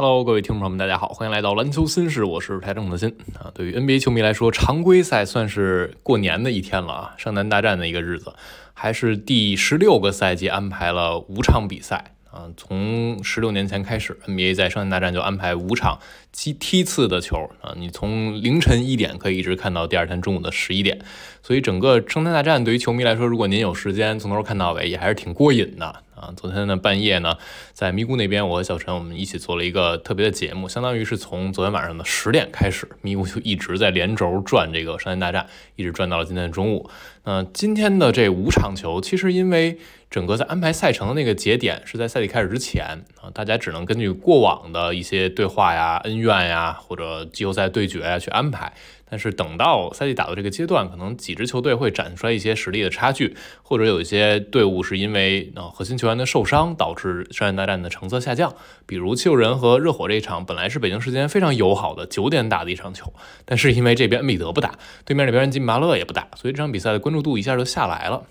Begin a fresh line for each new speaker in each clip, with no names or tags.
Hello，各位听众朋友们，大家好，欢迎来到篮球新事，我是台正的新啊。对于 NBA 球迷来说，常规赛算是过年的一天了啊，圣诞大战的一个日子，还是第十六个赛季安排了五场比赛啊。从十六年前开始，NBA 在圣诞大战就安排五场踢梯次的球啊，你从凌晨一点可以一直看到第二天中午的十一点，所以整个圣诞大战对于球迷来说，如果您有时间从头看到尾，也还是挺过瘾的。啊，昨天的半夜呢，在咪咕那边，我和小陈我们一起做了一个特别的节目，相当于是从昨天晚上的十点开始，咪咕就一直在连轴转这个商业大战，一直转到了今天的中午。那今天的这五场球，其实因为整个在安排赛程的那个节点是在赛季开始之前啊，大家只能根据过往的一些对话呀、恩怨呀，或者季后赛对决呀去安排。但是等到赛季打到这个阶段，可能几支球队会展出来一些实力的差距，或者有一些队伍是因为呃核心球员的受伤导致商业大战的成色下降。比如七六人和热火这一场，本来是北京时间非常友好的九点打的一场球，但是因为这边恩比德不打，对面那边吉米巴勒也不打，所以这场比赛的关注度一下就下来了。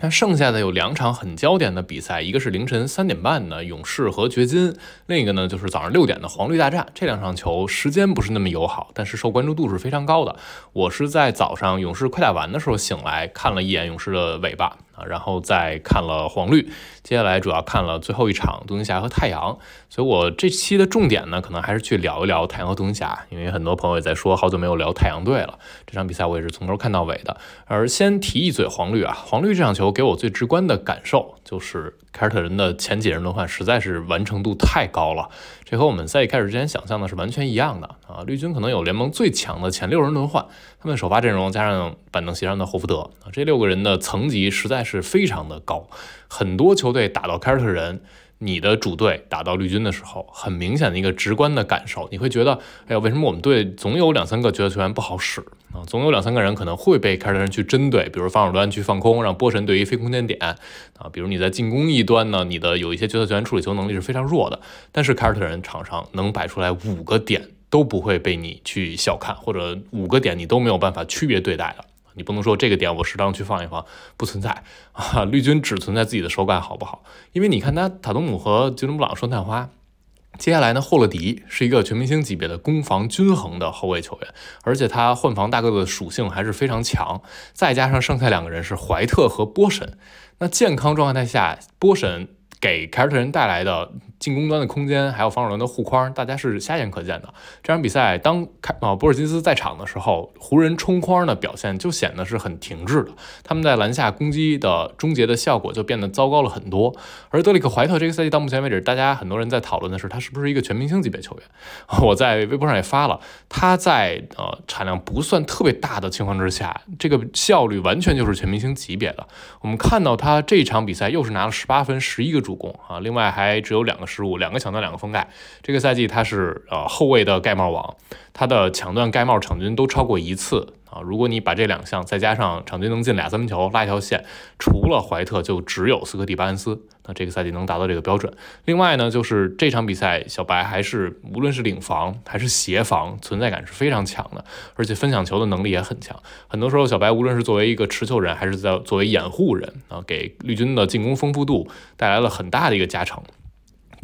那剩下的有两场很焦点的比赛，一个是凌晨三点半的勇士和掘金，另一个呢就是早上六点的黄绿大战。这两场球时间不是那么友好，但是受关注度是非常高的。我是在早上勇士快打完的时候醒来，看了一眼勇士的尾巴。啊，然后再看了黄绿，接下来主要看了最后一场独行侠和太阳，所以我这期的重点呢，可能还是去聊一聊太阳和独行侠，因为很多朋友也在说好久没有聊太阳队了。这场比赛我也是从头看到尾的。而先提一嘴黄绿啊，黄绿这场球给我最直观的感受就是。凯尔特人的前几轮轮换实在是完成度太高了，这和我们赛季开始之前想象的是完全一样的啊！绿军可能有联盟最强的前六人轮换，他们首发阵容加上板凳席上的霍福德啊，这六个人的层级实在是非常的高，很多球队打到凯尔特人。你的主队打到绿军的时候，很明显的一个直观的感受，你会觉得，哎呀，为什么我们队总有两三个角色球员不好使啊？总有两三个人可能会被凯尔特人去针对，比如防守端去放空，让波神对于非空间点啊，比如你在进攻一端呢，你的有一些角色球员处理球能力是非常弱的，但是凯尔特人场上能摆出来五个点都不会被你去小看，或者五个点你都没有办法区别对待的。你不能说这个点我适当去放一放，不存在啊！绿军只存在自己的手感好不好？因为你看他塔图姆和吉伦布朗双探花，接下来呢霍勒迪是一个全明星级别的攻防均衡的后卫球员，而且他换防大个子的属性还是非常强，再加上剩下两个人是怀特和波神，那健康状态下波神。给凯尔特人带来的进攻端的空间，还有防守端的护框，大家是瞎眼可见的。这场比赛，当开啊波尔津斯在场的时候，湖人冲框的表现就显得是很停滞的。他们在篮下攻击的终结的效果就变得糟糕了很多。而德里克怀特这个赛季到目前为止，大家很多人在讨论的是他是不是一个全明星级别球员。我在微博上也发了，他在呃产量不算特别大的情况之下，这个效率完全就是全明星级别的。我们看到他这场比赛又是拿了十八分，十一个。助攻啊，另外还只有两个失误，两个抢断，两个封盖。这个赛季他是呃后卫的盖帽王，他的抢断、盖帽场均都超过一次啊。如果你把这两项再加上场均能进俩三分球，拉一条线，除了怀特就只有斯科蒂巴恩斯，那这个赛季能达到这个标准。另外呢，就是这场比赛小白还是无论是领防还是协防，存在感是非常强的，而且分享球的能力也很强。很多时候小白无论是作为一个持球人，还是在作为掩护人啊，给绿军的进攻丰富度带来了很大的一个加成。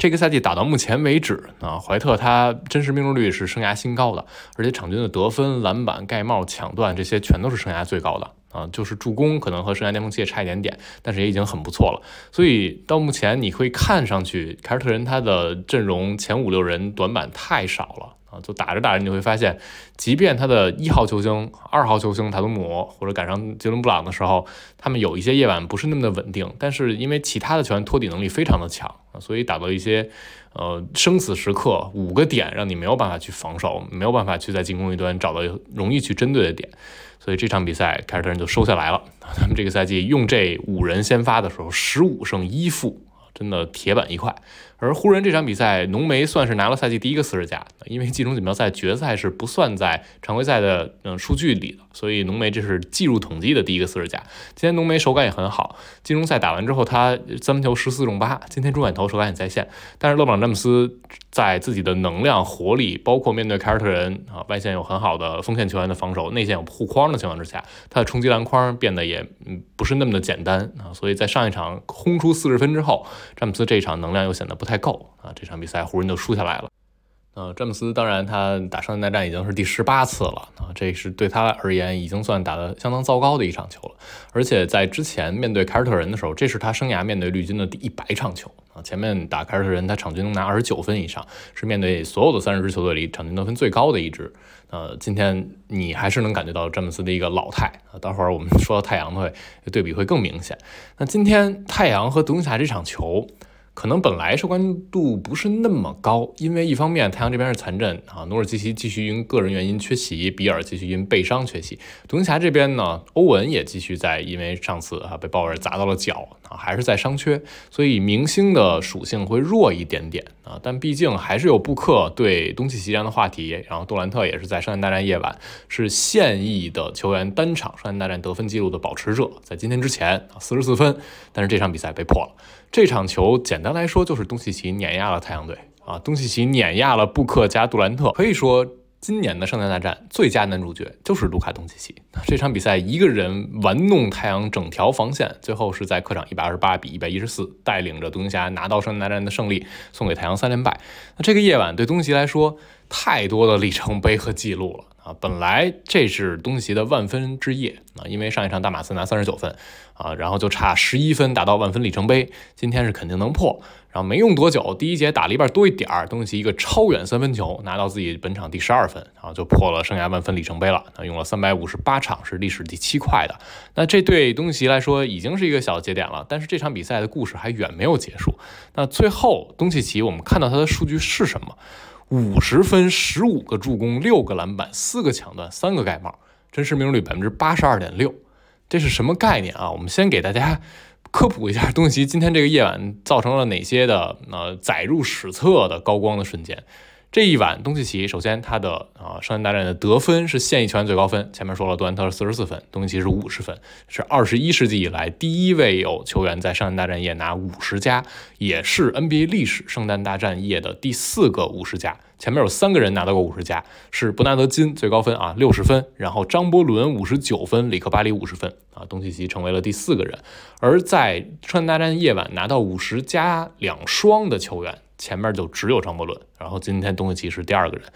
这个赛季打到目前为止啊，怀特他真实命中率是生涯新高的，而且场均的得分、篮板、盖帽、抢断这些全都是生涯最高的啊，就是助攻可能和生涯巅峰期也差一点点，但是也已经很不错了。所以到目前你会看上去凯尔特人他的阵容前五六人短板太少了。啊，就打着打着，你会发现，即便他的一号球星、二号球星塔图姆或者赶上杰伦布朗的时候，他们有一些夜晚不是那么的稳定，但是因为其他的球员托底能力非常的强啊，所以打到一些呃生死时刻，五个点让你没有办法去防守，没有办法去在进攻一端找到容易去针对的点，所以这场比赛凯尔特人就收下来了。他们这个赛季用这五人先发的时候，十五胜一负。真的铁板一块，而湖人这场比赛，浓眉算是拿了赛季第一个四十加，因为季中锦标赛决赛是不算在常规赛的嗯数据里的，所以浓眉这是计入统计的第一个四十加。今天浓眉手感也很好，季中赛打完之后，他三分球十四中八，今天中远投手感也在线，但是勒布朗詹姆斯。在自己的能量、活力，包括面对凯尔特人啊，外线有很好的锋线球员的防守，内线有护框的情况之下，他的冲击篮筐变得也嗯不是那么的简单啊。所以在上一场轰出四十分之后，詹姆斯这一场能量又显得不太太够啊。这场比赛湖人就输下来了。呃，詹姆斯当然他打圣诞大战已经是第十八次了啊，这是对他而言已经算打得相当糟糕的一场球了。而且在之前面对凯尔特人的时候，这是他生涯面对绿军的第一百场球啊。前面打凯尔特人，他场均能拿二十九分以上，是面对所有的三十支球队里场均得分最高的一支。呃，今天你还是能感觉到詹姆斯的一个老态啊。待会儿我们说到太阳会对比会更明显。那今天太阳和独行侠这场球。可能本来受关注度不是那么高，因为一方面太阳这边是残阵啊，努尔基奇继续因个人原因缺席，比尔继续因背伤缺席。独行侠这边呢，欧文也继续在，因为上次啊被鲍尔砸到了脚啊，还是在伤缺，所以明星的属性会弱一点点啊。但毕竟还是有布克对东契奇这样的话题，然后杜兰特也是在圣诞大战夜晚是现役的球员单场圣诞大战得分记录的保持者，在今天之前啊四十四分，但是这场比赛被破了。这场球简单来说就是东契奇碾压了太阳队啊，东契奇碾压了布克加杜兰特，可以说今年的圣诞大战最佳男主角就是卢卡东契奇。这场比赛一个人玩弄太阳整条防线，最后是在客场一百二十八比一百一十四带领着独行侠拿到圣诞大战的胜利，送给太阳三连败。那这个夜晚对东契奇来说太多的里程碑和记录了。啊，本来这是东契的万分之夜啊，因为上一场大马斯拿三十九分啊，然后就差十一分达到万分里程碑，今天是肯定能破。然后没用多久，第一节打了一半多一点儿，东契奇一个超远三分球拿到自己本场第十二分，然后就破了生涯万分里程碑了。那用了三百五十八场，是历史第七快的。那这对东契奇来说已经是一个小节点了，但是这场比赛的故事还远没有结束。那最后东契奇，我们看到他的数据是什么？五十分，十五个助攻，六个篮板，四个抢断，三个盖帽，真实命中率百分之八十二点六，这是什么概念啊？我们先给大家科普一下，东契奇今天这个夜晚造成了哪些的呃载入史册的高光的瞬间。这一晚，东契奇首先他的啊圣诞大战的得分是现役球员最高分。前面说了，杜兰特是四十四分，东契奇是五十分，是二十一世纪以来第一位有球员在圣诞大战夜拿五十加，也是 NBA 历史圣诞大战夜的第四个五十加。前面有三个人拿到过五十加，是伯纳德金最高分啊六十分，然后张伯伦五十九分，里克巴里五十分啊，东契奇成为了第四个人。而在川大战夜晚拿到五十加两双的球员。前面就只有张伯伦，然后今天东契奇是第二个人。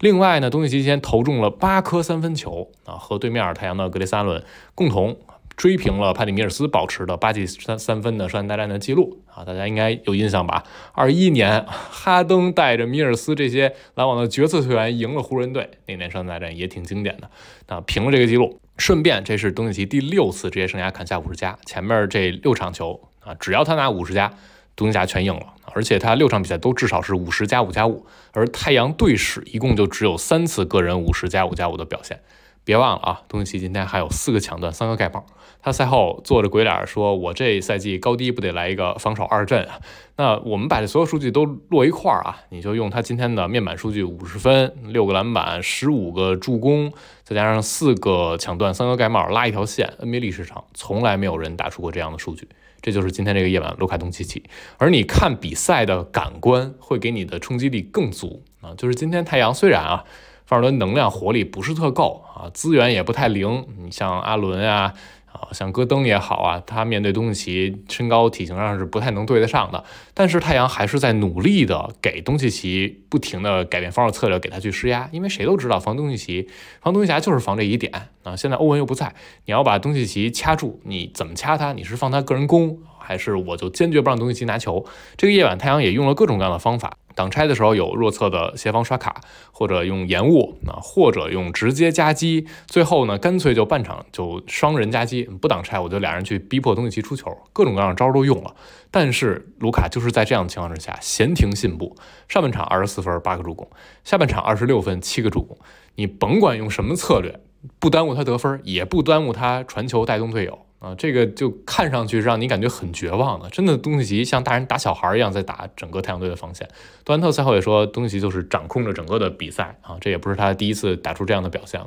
另外呢，东契奇今天投中了八颗三分球啊，和对面太阳的格雷萨伦共同追平了帕蒂米尔斯保持的八记三三分的圣诞大战的记录啊，大家应该有印象吧？二一年哈登带着米尔斯这些篮网的角色球员赢了湖人队，那年圣诞大战也挺经典的啊，平了这个记录。顺便，这是东契奇第六次职业生涯砍下五十加，前面这六场球啊，只要他拿五十加。独行侠全赢了，而且他六场比赛都至少是五十加五加五，而太阳队史一共就只有三次个人五十加五加五的表现。别忘了啊，东契奇今天还有四个抢断，三个盖帽。他赛后做着鬼脸说：“我这赛季高低不得来一个防守二阵啊？”那我们把这所有数据都摞一块儿啊，你就用他今天的面板数据：五十分、六个篮板、十五个助攻，再加上四个抢断、三个盖帽，拉一条线。NBA 历史上从来没有人打出过这样的数据。这就是今天这个夜晚，卢卡东契奇。而你看比赛的感官会给你的冲击力更足啊！就是今天太阳虽然啊，范尔伦能量活力不是特够啊，资源也不太灵，你像阿伦啊。啊，像戈登也好啊，他面对东契奇身高体型上是不太能对得上的。但是太阳还是在努力的给东契奇不停的改变防守策略，给他去施压。因为谁都知道防东契奇、防东契奇就是防这一点啊。现在欧文又不在，你要把东契奇掐住，你怎么掐他？你是放他个人攻，还是我就坚决不让东契奇拿球？这个夜晚太阳也用了各种各样的方法。挡拆的时候有弱侧的协防刷卡，或者用延误啊，或者用直接夹击，最后呢干脆就半场就双人夹击，不挡拆我就俩人去逼迫东契奇出球，各种各样的招都用了。但是卢卡就是在这样的情况之下闲庭信步，上半场二十四分八个助攻，下半场二十六分七个助攻，你甭管用什么策略，不耽误他得分，也不耽误他传球带动队友。啊，这个就看上去让你感觉很绝望的，真的，东契奇像大人打小孩一样在打整个太阳队的防线。杜兰特赛后也说，东契奇就是掌控着整个的比赛啊，这也不是他第一次打出这样的表现了。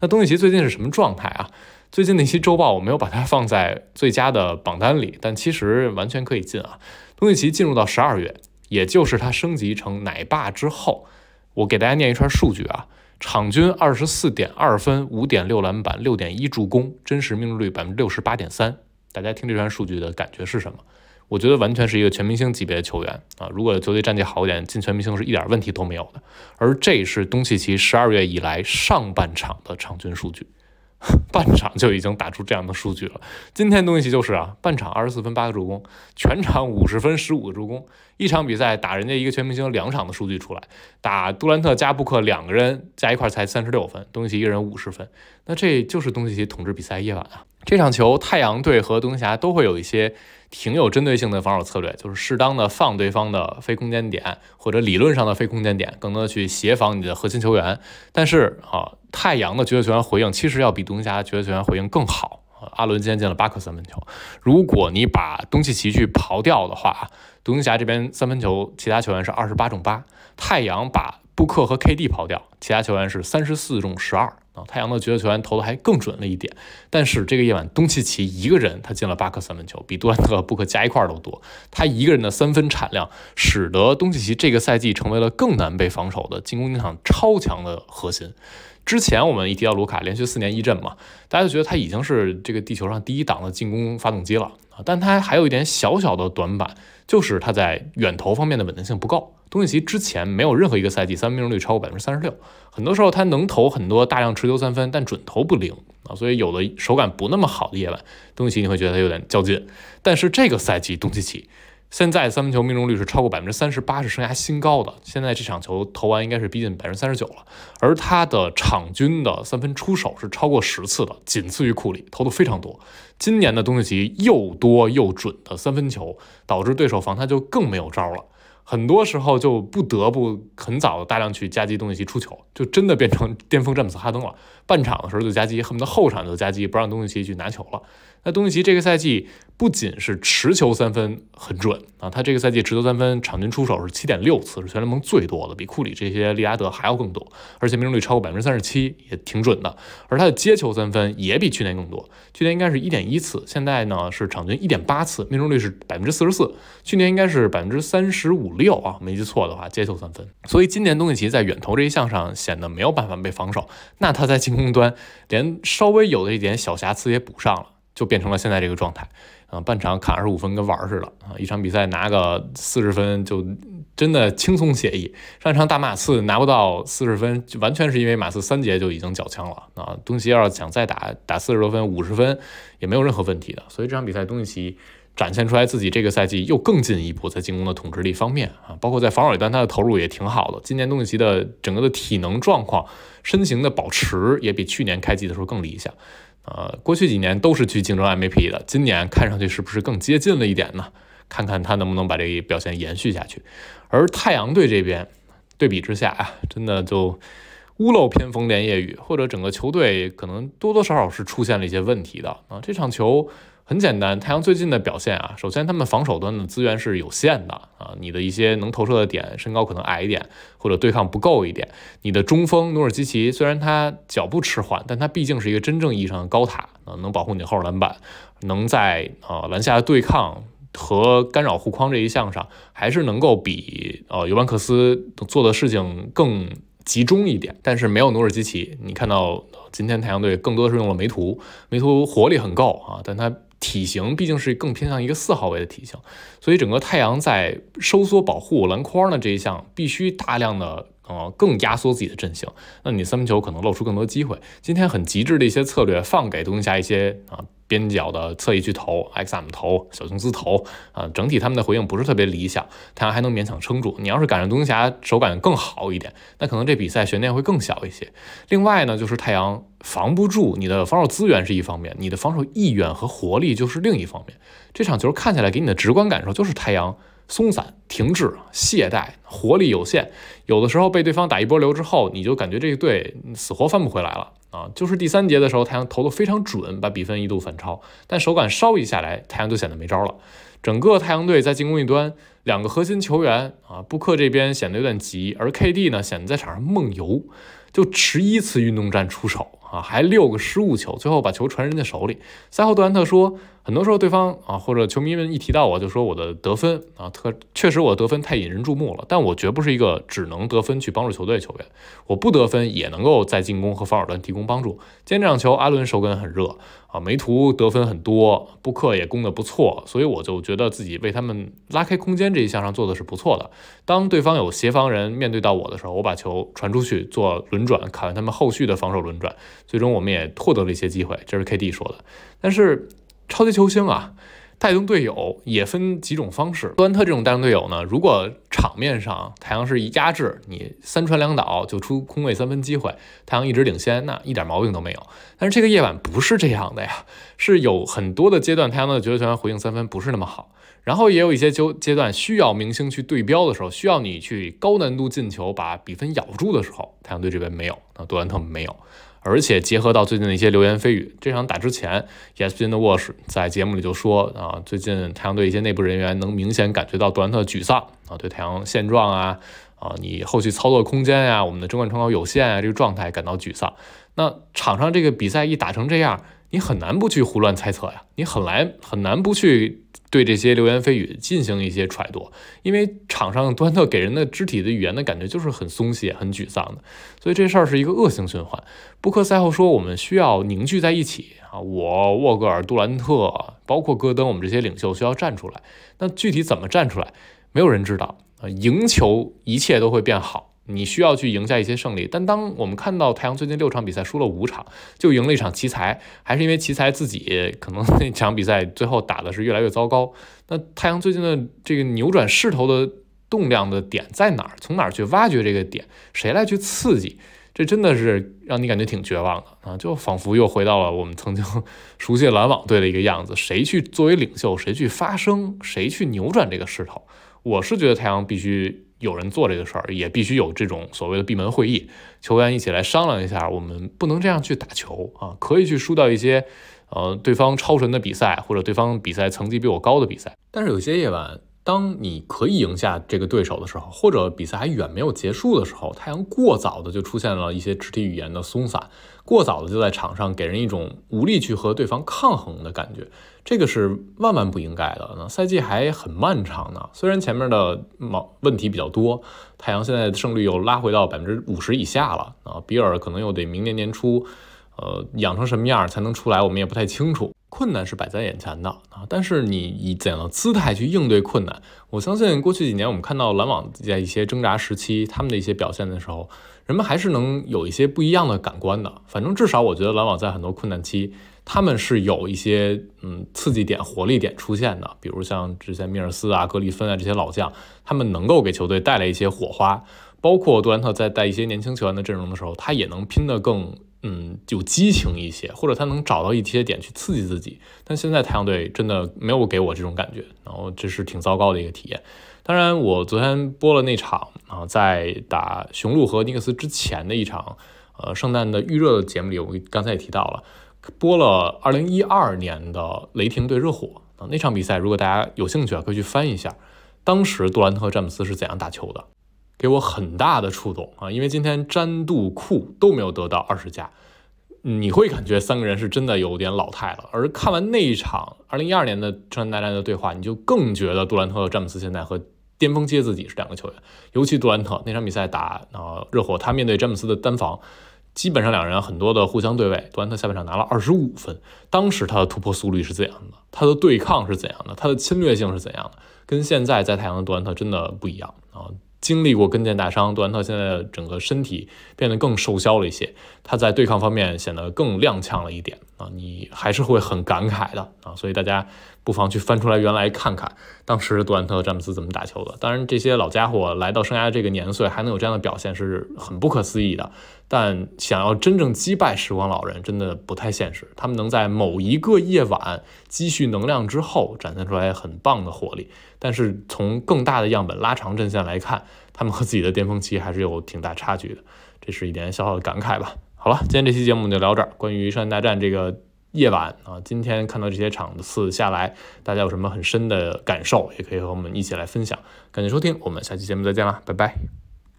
那东契奇最近是什么状态啊？最近那期周报我没有把它放在最佳的榜单里，但其实完全可以进啊。东契奇进入到十二月，也就是他升级成奶爸之后，我给大家念一串数据啊。场均二十四点二分，五点六篮板，六点一助攻，真实命中率百分之六十八点三。大家听这串数据的感觉是什么？我觉得完全是一个全明星级别的球员啊！如果球队战绩好一点，进全明星是一点问题都没有的。而这是东契奇十二月以来上半场的场均数据。半场就已经打出这样的数据了。今天东契奇就是啊，半场二十四分八个助攻，全场五十分十五个助攻。一场比赛打人家一个全明星两场的数据出来，打杜兰特加布克两个人加一块才三十六分，东契奇一个人五十分。那这就是东契奇统治比赛夜晚啊！这场球太阳队和独行侠都会有一些。挺有针对性的防守策略，就是适当的放对方的非空间点，或者理论上的非空间点，更多的去协防你的核心球员。但是啊，太阳的角色球员回应其实要比独行侠角色球员回应更好。阿伦今天进了八颗三分球，如果你把东契奇去刨掉的话，独行侠这边三分球其他球员是二十八中八，太阳把布克和 KD 刨掉，其他球员是三十四中十二。太阳的角色球员投的还更准了一点，但是这个夜晚东契奇一个人他进了八颗三分球，比杜兰特、布克加一块都多。他一个人的三分产量，使得东契奇这个赛季成为了更难被防守的进攻力场超强的核心。之前我们一提到卢卡连续四年一阵嘛，大家就觉得他已经是这个地球上第一档的进攻发动机了但他还有一点小小的短板，就是他在远投方面的稳定性不够。东契奇之前没有任何一个赛季三分命中率超过百分之三十六，很多时候他能投很多大量持球三分，但准投不灵啊，所以有的手感不那么好的夜晚，东契奇你会觉得他有点较劲。但是这个赛季东契奇现在三分球命中率是超过百分之三十八，是生涯新高的。现在这场球投完应该是逼近百分之三十九了，而他的场均的三分出手是超过十次的，仅次于库里，投的非常多。今年的东契奇又多又准的三分球，导致对手防他就更没有招了。很多时候就不得不很早大量去夹击东契奇出球，就真的变成巅峰詹姆斯哈登了。半场的时候就夹击，恨不得后场就夹击，不让东契奇去拿球了。那东契奇这个赛季不仅是持球三分很准啊，他这个赛季持球三分场均出手是七点六次，是全联盟最多的，比库里这些利拉德还要更多，而且命中率超过百分之三十七，也挺准的。而他的接球三分也比去年更多，去年应该是一点一次，现在呢是场均一点八次，命中率是百分之四十四，去年应该是百分之三十五六啊，没记错的话，接球三分。所以今年东契奇在远投这一项上显得没有办法被防守，那他在进攻端连稍微有的一点小瑕疵也补上了。就变成了现在这个状态，啊，半场砍二十五分跟玩儿似的啊，一场比赛拿个四十分就真的轻松惬意。上一场打马刺拿不到四十分，就完全是因为马刺三节就已经缴枪了啊。东契奇要想再打打四十多分、五十分也没有任何问题的。所以这场比赛东契奇展现出来自己这个赛季又更进一步在进攻的统治力方面啊，包括在防守端他的投入也挺好的。今年东契奇的整个的体能状况、身形的保持也比去年开季的时候更理想。呃，过去几年都是去竞争 MVP 的，今年看上去是不是更接近了一点呢？看看他能不能把这个表现延续下去。而太阳队这边对比之下啊，真的就屋漏偏逢连夜雨，或者整个球队可能多多少少是出现了一些问题的啊。这场球。很简单，太阳最近的表现啊，首先他们防守端的资源是有限的啊，你的一些能投射的点，身高可能矮一点，或者对抗不够一点。你的中锋努尔基奇虽然他脚步迟缓，但他毕竟是一个真正意义上的高塔啊，能保护你后篮板，能在啊篮下的对抗和干扰护框这一项上，还是能够比呃尤文克斯做的事情更集中一点。但是没有努尔基奇，你看到今天太阳队更多的是用了梅图，梅图活力很够啊，但他。体型毕竟是更偏向一个四号位的体型，所以整个太阳在收缩保护篮筐的这一项必须大量的呃更压缩自己的阵型，那你三分球可能露出更多机会。今天很极致的一些策略，放给独行侠一些啊。边角的侧翼巨头，X M 头，小琼斯头，啊，整体他们的回应不是特别理想，太阳还能勉强撑住。你要是赶上独行侠手感更好一点，那可能这比赛悬念会更小一些。另外呢，就是太阳防不住，你的防守资源是一方面，你的防守意愿和活力就是另一方面。这场球看起来给你的直观感受就是太阳松散、停滞、懈怠，活力有限，有的时候被对方打一波流之后，你就感觉这个队死活翻不回来了。啊，就是第三节的时候，太阳投的非常准，把比分一度反超，但手感稍一下来，太阳就显得没招了。整个太阳队在进攻一端，两个核心球员啊，布克这边显得有点急，而 KD 呢显得在场上梦游，就十一次运动战出手啊，还六个失误球，最后把球传人家手里。赛后杜兰特说，很多时候对方啊或者球迷们一提到我就说我的得分啊特确实我得分太引人注目了，但我绝不是一个只能得分去帮助球队的球员，我不得分也能够在进攻和防守端提供帮助。今天这场球阿伦手感很热啊，梅图得分很多，布克也攻得不错，所以我就觉得自己为他们拉开空间这一项上做的是不错的。当对方有协防人面对到我的时候，我把球传出去做轮转，看他们后续的防守轮转，最终我们也获得了一些机会，这是 KD 说的。但是。超级球星啊，带动队友也分几种方式。杜兰特这种带动队友呢，如果场面上太阳是一压制你，三传两倒就出空位三分机会，太阳一直领先，那一点毛病都没有。但是这个夜晚不是这样的呀，是有很多的阶段，太阳的绝对球员回应三分不是那么好，然后也有一些阶阶段需要明星去对标的时候，需要你去高难度进球把比分咬住的时候，太阳队这边没有，那杜兰特没有。而且结合到最近的一些流言蜚语，这场打之前，ESPN 的沃什在节目里就说啊，最近太阳队一些内部人员能明显感觉到杜兰特沮丧啊，对太阳现状啊啊，你后续操作空间呀，我们的争冠窗口有限啊，这个状态感到沮丧。那场上这个比赛一打成这样，你很难不去胡乱猜测呀，你很难很难不去。对这些流言蜚语进行一些揣度，因为场上端特给人的肢体的语言的感觉就是很松懈、很沮丧的，所以这事儿是一个恶性循环。布克赛后说：“我们需要凝聚在一起啊，我、沃格尔、杜兰特，包括戈登，我们这些领袖需要站出来。那具体怎么站出来，没有人知道啊。赢球，一切都会变好。”你需要去赢下一些胜利，但当我们看到太阳最近六场比赛输了五场，就赢了一场奇才，还是因为奇才自己可能那场比赛最后打的是越来越糟糕。那太阳最近的这个扭转势头的动量的点在哪儿？从哪儿去挖掘这个点？谁来去刺激？这真的是让你感觉挺绝望的啊！就仿佛又回到了我们曾经熟悉篮网队的一个样子。谁去作为领袖？谁去发声？谁去扭转这个势头？我是觉得太阳必须。有人做这个事儿，也必须有这种所谓的闭门会议，球员一起来商量一下，我们不能这样去打球啊，可以去输掉一些，呃，对方超神的比赛，或者对方比赛层级比我高的比赛。但是有些夜晚，当你可以赢下这个对手的时候，或者比赛还远没有结束的时候，太阳过早的就出现了一些肢体语言的松散。过早的就在场上给人一种无力去和对方抗衡的感觉，这个是万万不应该的。那赛季还很漫长呢，虽然前面的毛问题比较多，太阳现在的胜率又拉回到百分之五十以下了啊，比尔可能又得明年年初，呃，养成什么样才能出来，我们也不太清楚。困难是摆在眼前的啊，但是你以怎样的姿态去应对困难？我相信过去几年我们看到篮网在一些挣扎时期，他们的一些表现的时候。人们还是能有一些不一样的感官的。反正至少我觉得篮网在很多困难期，他们是有一些嗯刺激点、活力点出现的。比如像之前米尔斯啊、格里芬啊这些老将，他们能够给球队带来一些火花。包括杜兰特在带一些年轻球员的阵容的时候，他也能拼得更嗯有激情一些，或者他能找到一些点去刺激自己。但现在太阳队真的没有给我这种感觉，然后这是挺糟糕的一个体验。当然，我昨天播了那场啊，在打雄鹿和尼克斯之前的一场，呃，圣诞的预热的节目里，我刚才也提到了，播了2012年的雷霆对热火啊那场比赛。如果大家有兴趣啊，可以去翻一下，当时杜兰特、詹姆斯是怎样打球的，给我很大的触动啊。因为今天詹、杜、库都没有得到二十加，你会感觉三个人是真的有点老态了。而看完那一场2012年的圣诞大战的对话，你就更觉得杜兰特、詹姆斯现在和巅峰期自己是两个球员，尤其杜兰特那场比赛打啊热火，他面对詹姆斯的单防，基本上两人很多的互相对位，杜兰特下半场拿了二十五分。当时他的突破速率是怎样的？他的对抗是怎样的？他的侵略性是怎样的？跟现在在太阳的杜兰特真的不一样啊！经历过跟腱大伤，杜兰特现在整个身体变得更瘦削了一些，他在对抗方面显得更踉跄了一点。啊！你还是会很感慨的啊！所以大家。不妨去翻出来原来看看，当时杜兰特、詹姆斯怎么打球的。当然，这些老家伙来到生涯这个年岁还能有这样的表现是很不可思议的。但想要真正击败时光老人，真的不太现实。他们能在某一个夜晚积蓄能量之后，展现出来很棒的火力。但是从更大的样本拉长阵线来看，他们和自己的巅峰期还是有挺大差距的。这是一点小小的感慨吧。好了，今天这期节目就聊这儿。关于圣诞大战这个。夜晚啊，今天看到这些场次下来，大家有什么很深的感受，也可以和我们一起来分享。感谢收听，我们下期节目再见啦，拜拜。